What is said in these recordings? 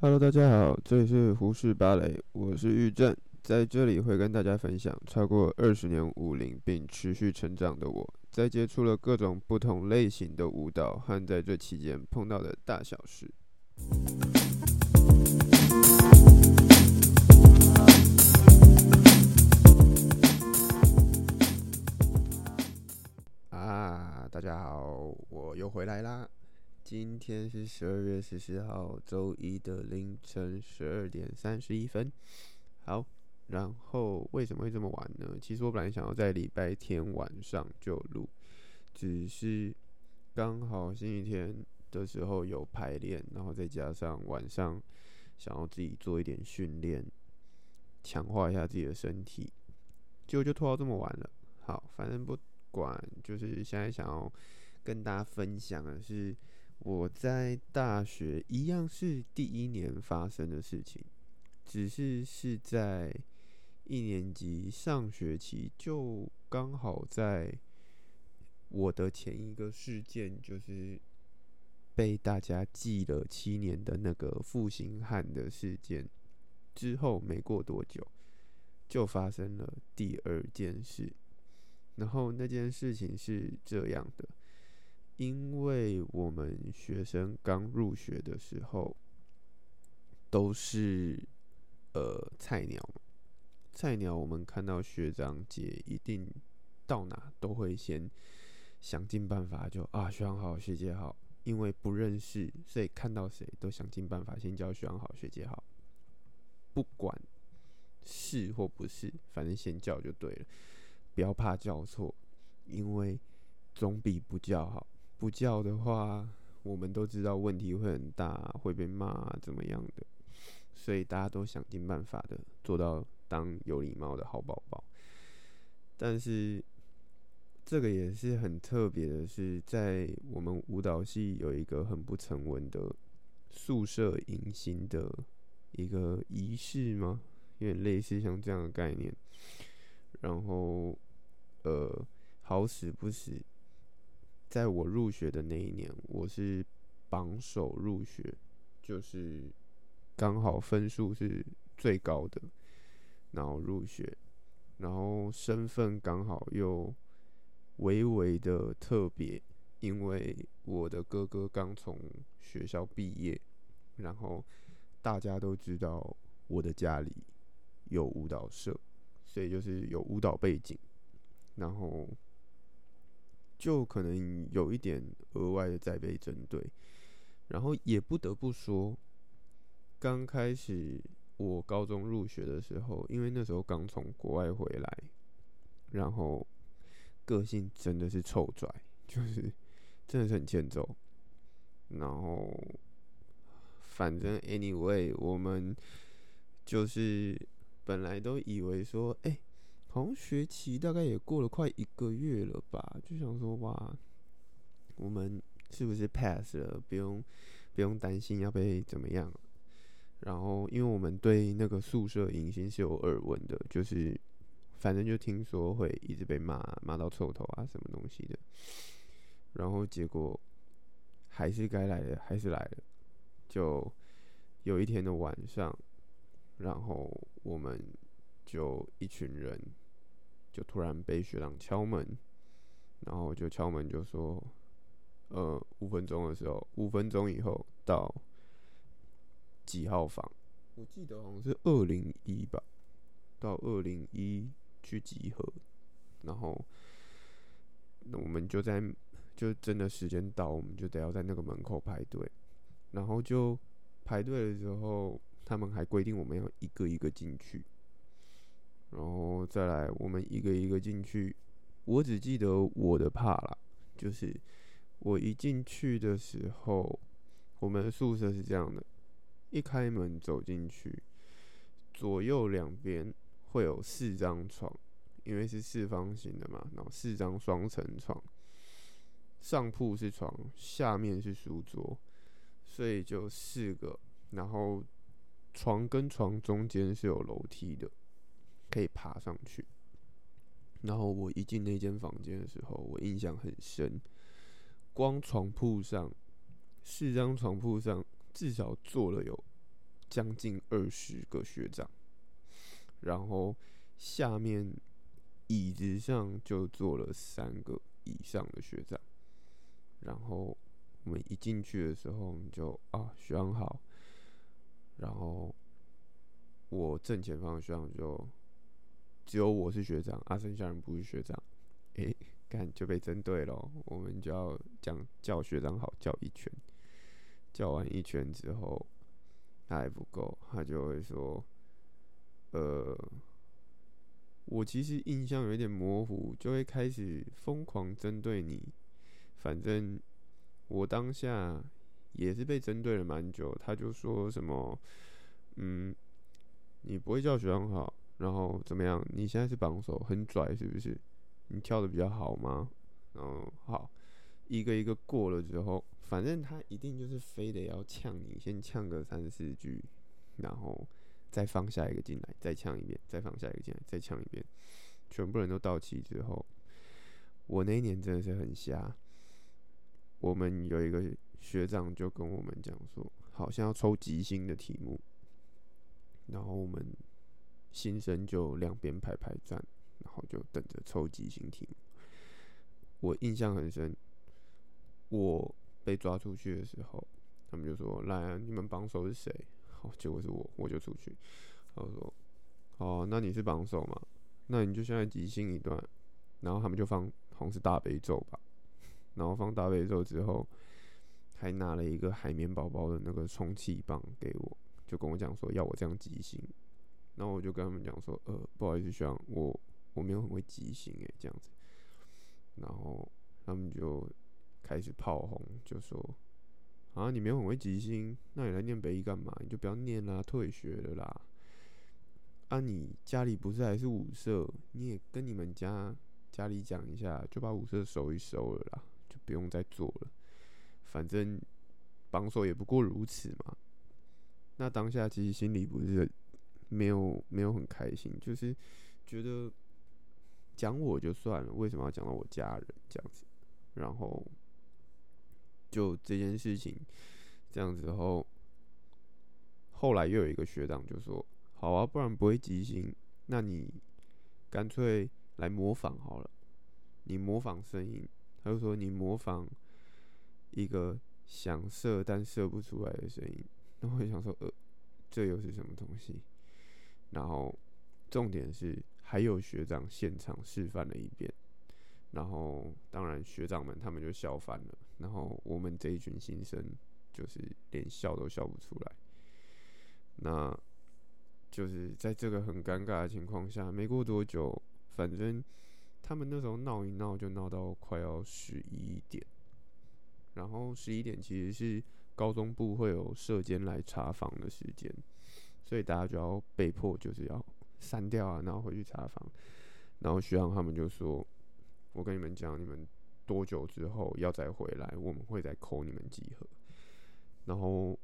Hello，大家好，这里是胡适芭蕾，我是玉正，在这里会跟大家分享超过二十年舞龄并持续成长的我，在接触了各种不同类型的舞蹈和在这期间碰到的大小事。啊，大家好，我又回来啦。今天是十二月十四号周一的凌晨十二点三十一分。好，然后为什么会这么晚呢？其实我本来想要在礼拜天晚上就录，只是刚好星期天的时候有排练，然后再加上晚上想要自己做一点训练，强化一下自己的身体，结果就拖到这么晚了。好，反正不管，就是现在想要跟大家分享的是。我在大学一样是第一年发生的事情，只是是在一年级上学期，就刚好在我的前一个事件，就是被大家记了七年的那个负心汉的事件之后，没过多久就发生了第二件事，然后那件事情是这样的。因为我们学生刚入学的时候，都是呃菜鸟，菜鸟我们看到学长姐一定到哪都会先想尽办法就啊学长好学姐好，因为不认识，所以看到谁都想尽办法先叫学长好学姐好，不管是或不是，反正先叫就对了，不要怕叫错，因为总比不叫好。不叫的话，我们都知道问题会很大，会被骂怎么样的，所以大家都想尽办法的做到当有礼貌的好宝宝。但是这个也是很特别的，是在我们舞蹈系有一个很不成文的宿舍迎新的一个仪式吗？有点类似像这样的概念。然后，呃，好死不死。在我入学的那一年，我是榜首入学，就是刚好分数是最高的，然后入学，然后身份刚好又微微的特别，因为我的哥哥刚从学校毕业，然后大家都知道我的家里有舞蹈社，所以就是有舞蹈背景，然后。就可能有一点额外的在被针对，然后也不得不说，刚开始我高中入学的时候，因为那时候刚从国外回来，然后个性真的是臭拽，就是真的是很欠揍，然后反正 anyway，我们就是本来都以为说，哎、好像学期大概也过了快一个月了吧，就想说哇，我们是不是 pass 了？不用不用担心要被怎么样。然后，因为我们对那个宿舍迎新是有耳闻的，就是反正就听说会一直被骂，骂到臭头啊，什么东西的。然后结果还是该来的，还是来了。就有一天的晚上，然后我们。就一群人，就突然被学长敲门，然后就敲门就说，呃，五分钟的时候，五分钟以后到几号房？我记得好像是二零一吧，到二零一去集合，然后那我们就在，就真的时间到，我们就得要在那个门口排队，然后就排队的时候，他们还规定我们要一个一个进去。然后再来，我们一个一个进去。我只记得我的怕啦，就是我一进去的时候，我们的宿舍是这样的：一开门走进去，左右两边会有四张床，因为是四方形的嘛，然后四张双层床，上铺是床，下面是书桌，所以就四个。然后床跟床中间是有楼梯的。可以爬上去。然后我一进那间房间的时候，我印象很深。光床铺上，四张床铺上至少坐了有将近二十个学长，然后下面椅子上就坐了三个以上的学长，然后我们一进去的时候，就啊，学长好，然后我正前方的学长就只有我是学长，啊，剩下人不是学长，诶，干就被针对了，我们就要讲叫学长好叫一圈，叫完一圈之后。他还不够，他就会说：“呃，我其实印象有点模糊，就会开始疯狂针对你。反正我当下也是被针对了蛮久。他就说什么：‘嗯，你不会叫学长好，然后怎么样？你现在是榜首，很拽是不是？你跳的比较好吗？’然后好，一个一个过了之后。”反正他一定就是非得要呛你，先呛个三四句，然后再放下一个进来，再呛一遍，再放下一个进来，再呛一遍，全部人都到齐之后，我那一年真的是很瞎。我们有一个学长就跟我们讲说，好像要抽即兴的题目，然后我们新生就两边排排站，然后就等着抽即兴题目。我印象很深，我。被抓出去的时候，他们就说：“来啊，你们榜首是谁？”好，结果是我，我就出去。然后说：“哦，那你是榜首嘛？那你就现在即兴一段。”然后他们就放，好像是大悲咒吧。然后放大悲咒之后，还拿了一个海绵宝宝的那个充气棒给我，就跟我讲说要我这样即兴。然后我就跟他们讲说：“呃，不好意思，学长，我我没有很会即兴诶，这样子。”然后他们就。开始炮轰，就说：“啊，你没有很会即兴，那你来念北艺干嘛？你就不要念啦，退学了啦。啊，你家里不是还是五社？你也跟你们家家里讲一下，就把五社收一收了啦，就不用再做了。反正榜首也不过如此嘛。那当下其实心里不是没有没有很开心，就是觉得讲我就算了，为什么要讲到我家人这样子？然后。”就这件事情这样子后，后来又有一个学长就说：“好啊，不然不会即兴，那你干脆来模仿好了。你模仿声音。”他就说：“你模仿一个想射但射不出来的声音。”然后我就想说：“呃，这又是什么东西？”然后重点是还有学长现场示范了一遍。然后，当然学长们他们就笑翻了。然后我们这一群新生就是连笑都笑不出来。那就是在这个很尴尬的情况下，没过多久，反正他们那时候闹一闹就闹到快要十一点。然后十一点其实是高中部会有社监来查房的时间，所以大家就要被迫就是要删掉啊，然后回去查房。然后学长他们就说。我跟你们讲，你们多久之后要再回来，我们会再扣你们几何。然后，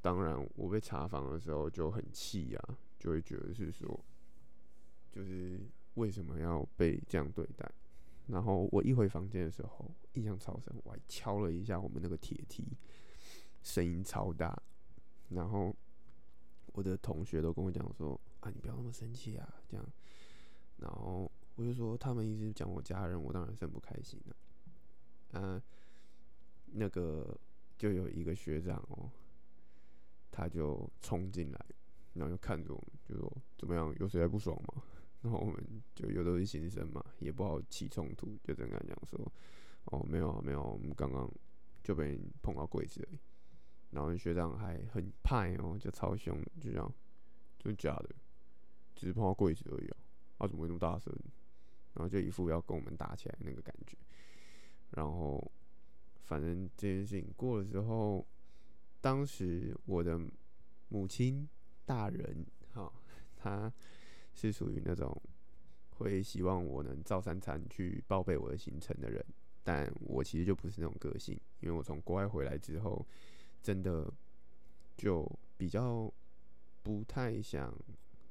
当然我被查房的时候就很气啊，就会觉得是说，就是为什么要被这样对待？然后我一回房间的时候，印象超深，我还敲了一下我们那个铁梯，声音超大。然后我的同学都跟我讲说：“啊，你不要那么生气啊，这样。”然后。我就说他们一直讲我家人，我当然是很不开心的。啊，那个就有一个学长哦，他就冲进来，然后就看着我们，就说怎么样，有谁还不爽吗？然后我们就有都是新生嘛，也不好起冲突，就这样讲说，哦，没有啊，没有，我们刚刚就被碰到柜子而已。然后学长还很派哦，就超凶，就这样，真的假的？只是碰到柜子而已啊，啊，怎么会那么大声？然后就一副要跟我们打起来那个感觉，然后反正这件事情过了之后，当时我的母亲大人哈，他是属于那种会希望我能照三餐去报备我的行程的人，但我其实就不是那种个性，因为我从国外回来之后，真的就比较不太想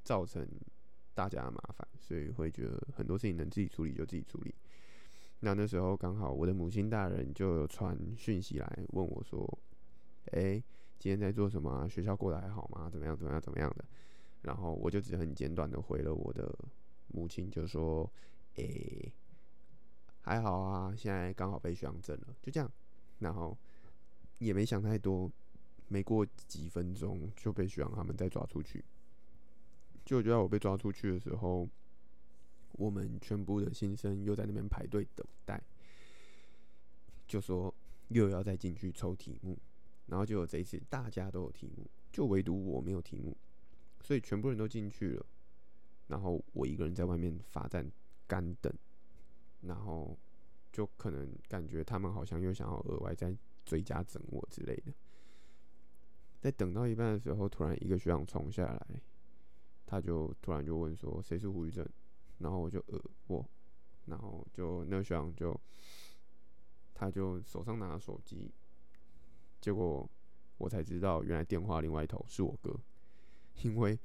造成。大家的麻烦，所以会觉得很多事情能自己处理就自己处理。那那时候刚好我的母亲大人就有传讯息来问我说：“诶、今天在做什么啊？学校过得还好吗？怎么样？怎么样？怎么样的？然后我就只很简短的回了我的母亲，就说：“诶、还好啊，现在刚好被学长整了，就这样。”然后也没想太多，没过几分钟就被学长他们再抓出去。就就在我被抓出去的时候，我们全部的新生又在那边排队等待，就说又要再进去抽题目，然后就有这一次大家都有题目，就唯独我没有题目，所以全部人都进去了，然后我一个人在外面罚站干等，然后就可能感觉他们好像又想要额外再追加整我之类的，在等到一半的时候，突然一个学长冲下来。他就突然就问说：“谁是胡宇正？”然后我就呃我，然后就那个学长就，他就手上拿着手机，结果我才知道原来电话另外一头是我哥，因为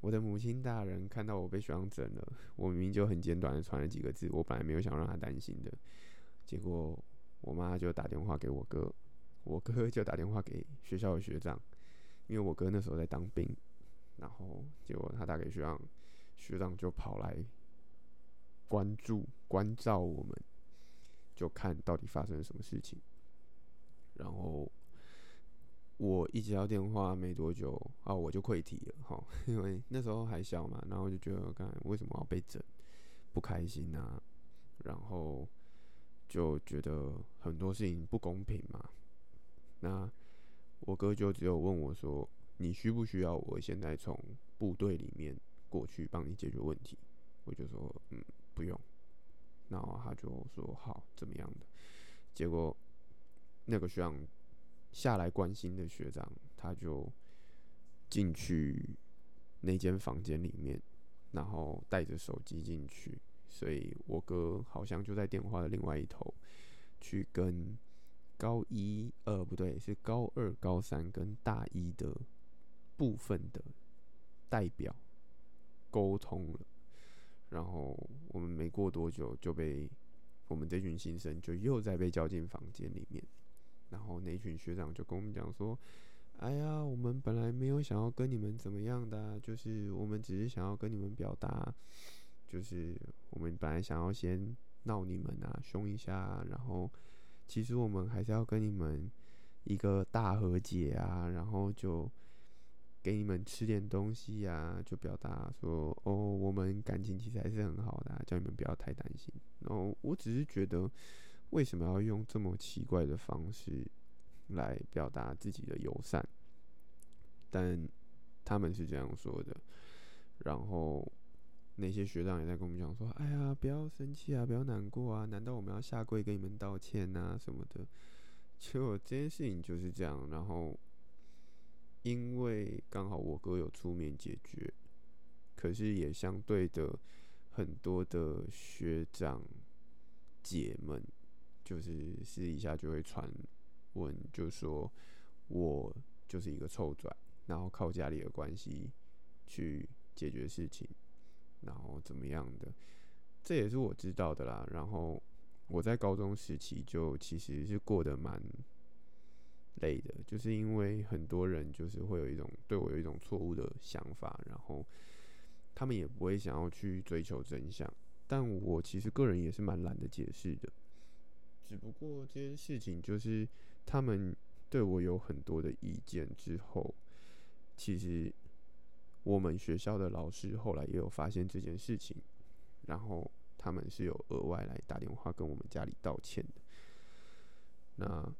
我的母亲大人看到我被学长整了，我明明就很简短的传了几个字，我本来没有想让他担心的，结果我妈就打电话给我哥，我哥就打电话给学校的学长，因为我哥那时候在当兵。然后结果他打给学长，学长就跑来关注、关照我们，就看到底发生了什么事情。然后我一接到电话没多久啊，我就溃堤了哈，因为那时候还小嘛，然后就觉得，看为什么要被整，不开心啊，然后就觉得很多事情不公平嘛。那我哥就只有问我说。你需不需要我现在从部队里面过去帮你解决问题？我就说嗯，不用。然后他就说好，怎么样的？结果那个学长下来关心的学长，他就进去那间房间里面，然后带着手机进去，所以我哥好像就在电话的另外一头去跟高一，呃，不对，是高二、高三跟大一的。部分的代表沟通了，然后我们没过多久就被我们这群新生就又再被叫进房间里面，然后那群学长就跟我们讲说：“哎呀，我们本来没有想要跟你们怎么样的，就是我们只是想要跟你们表达，就是我们本来想要先闹你们啊，凶一下，然后其实我们还是要跟你们一个大和解啊，然后就。”给你们吃点东西呀、啊，就表达说哦，我们感情其实还是很好的、啊，叫你们不要太担心。然后我只是觉得，为什么要用这么奇怪的方式来表达自己的友善？但他们是这样说的。然后那些学长也在跟我们讲说：“哎呀，不要生气啊，不要难过啊，难道我们要下跪跟你们道歉啊什么的？”就这件事情就是这样。然后。因为刚好我哥有出面解决，可是也相对的很多的学长姐们，就是私底下就会传闻，就说我就是一个臭拽，然后靠家里的关系去解决事情，然后怎么样的，这也是我知道的啦。然后我在高中时期就其实是过得蛮。累的，就是因为很多人就是会有一种对我有一种错误的想法，然后他们也不会想要去追求真相，但我其实个人也是蛮懒得解释的。只不过这件事情就是他们对我有很多的意见之后，其实我们学校的老师后来也有发现这件事情，然后他们是有额外来打电话跟我们家里道歉的。那。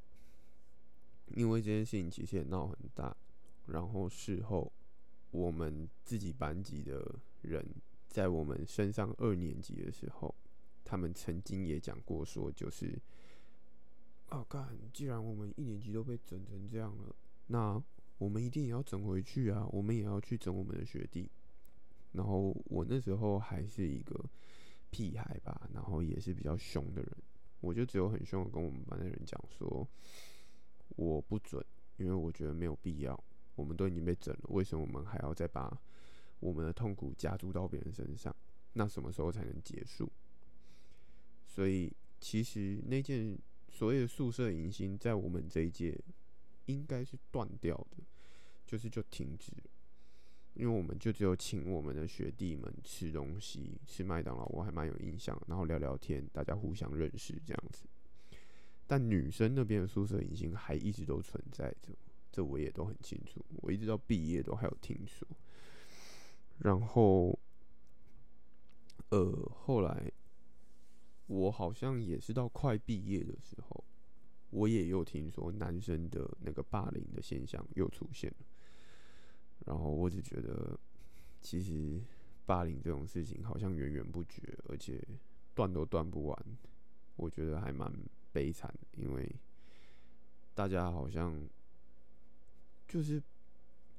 因为这件事情其实也闹很大，然后事后我们自己班级的人在我们升上二年级的时候，他们曾经也讲过说，就是啊，干，既然我们一年级都被整成这样了，那我们一定也要整回去啊，我们也要去整我们的学弟。然后我那时候还是一个屁孩吧，然后也是比较凶的人，我就只有很凶的跟我们班的人讲说。我不准，因为我觉得没有必要。我们都已经被整了，为什么我们还要再把我们的痛苦加注到别人身上？那什么时候才能结束？所以，其实那件所谓的宿舍迎新，在我们这一届应该是断掉的，就是就停止，因为我们就只有请我们的学弟们吃东西，吃麦当劳，我还蛮有印象，然后聊聊天，大家互相认识这样子。但女生那边的宿舍已经还一直都存在着，这我也都很清楚，我一直到毕业都还有听说。然后，呃，后来我好像也是到快毕业的时候。我也有听说男生的那个霸凌的现象又出现了，然后我只觉得，其实霸凌这种事情好像源源不绝，而且断都断不完，我觉得还蛮悲惨的，因为大家好像就是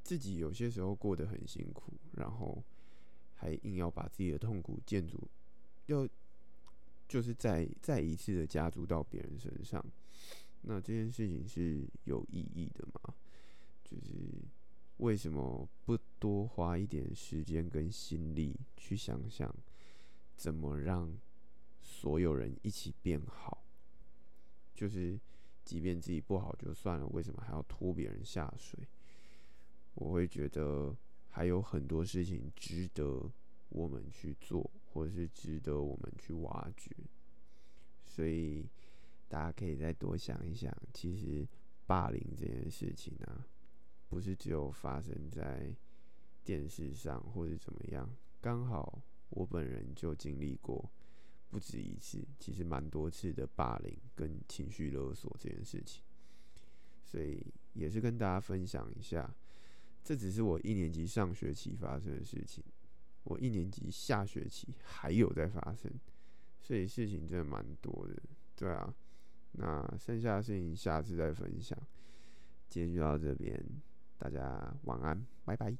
自己有些时候过得很辛苦，然后还硬要把自己的痛苦建筑，要就是再再一次的加注到别人身上。那这件事情是有意义的吗？就是为什么不多花一点时间跟心力去想想，怎么让所有人一起变好？就是即便自己不好就算了，为什么还要拖别人下水？我会觉得还有很多事情值得我们去做，或者是值得我们去挖掘。所以。大家可以再多想一想，其实霸凌这件事情啊，不是只有发生在电视上或者怎么样。刚好我本人就经历过不止一次，其实蛮多次的霸凌跟情绪勒索这件事情，所以也是跟大家分享一下。这只是我一年级上学期发生的事情，我一年级下学期还有在发生，所以事情真的蛮多的，对啊。那剩下的事情下次再分享。今天就到这边大家晚安拜拜。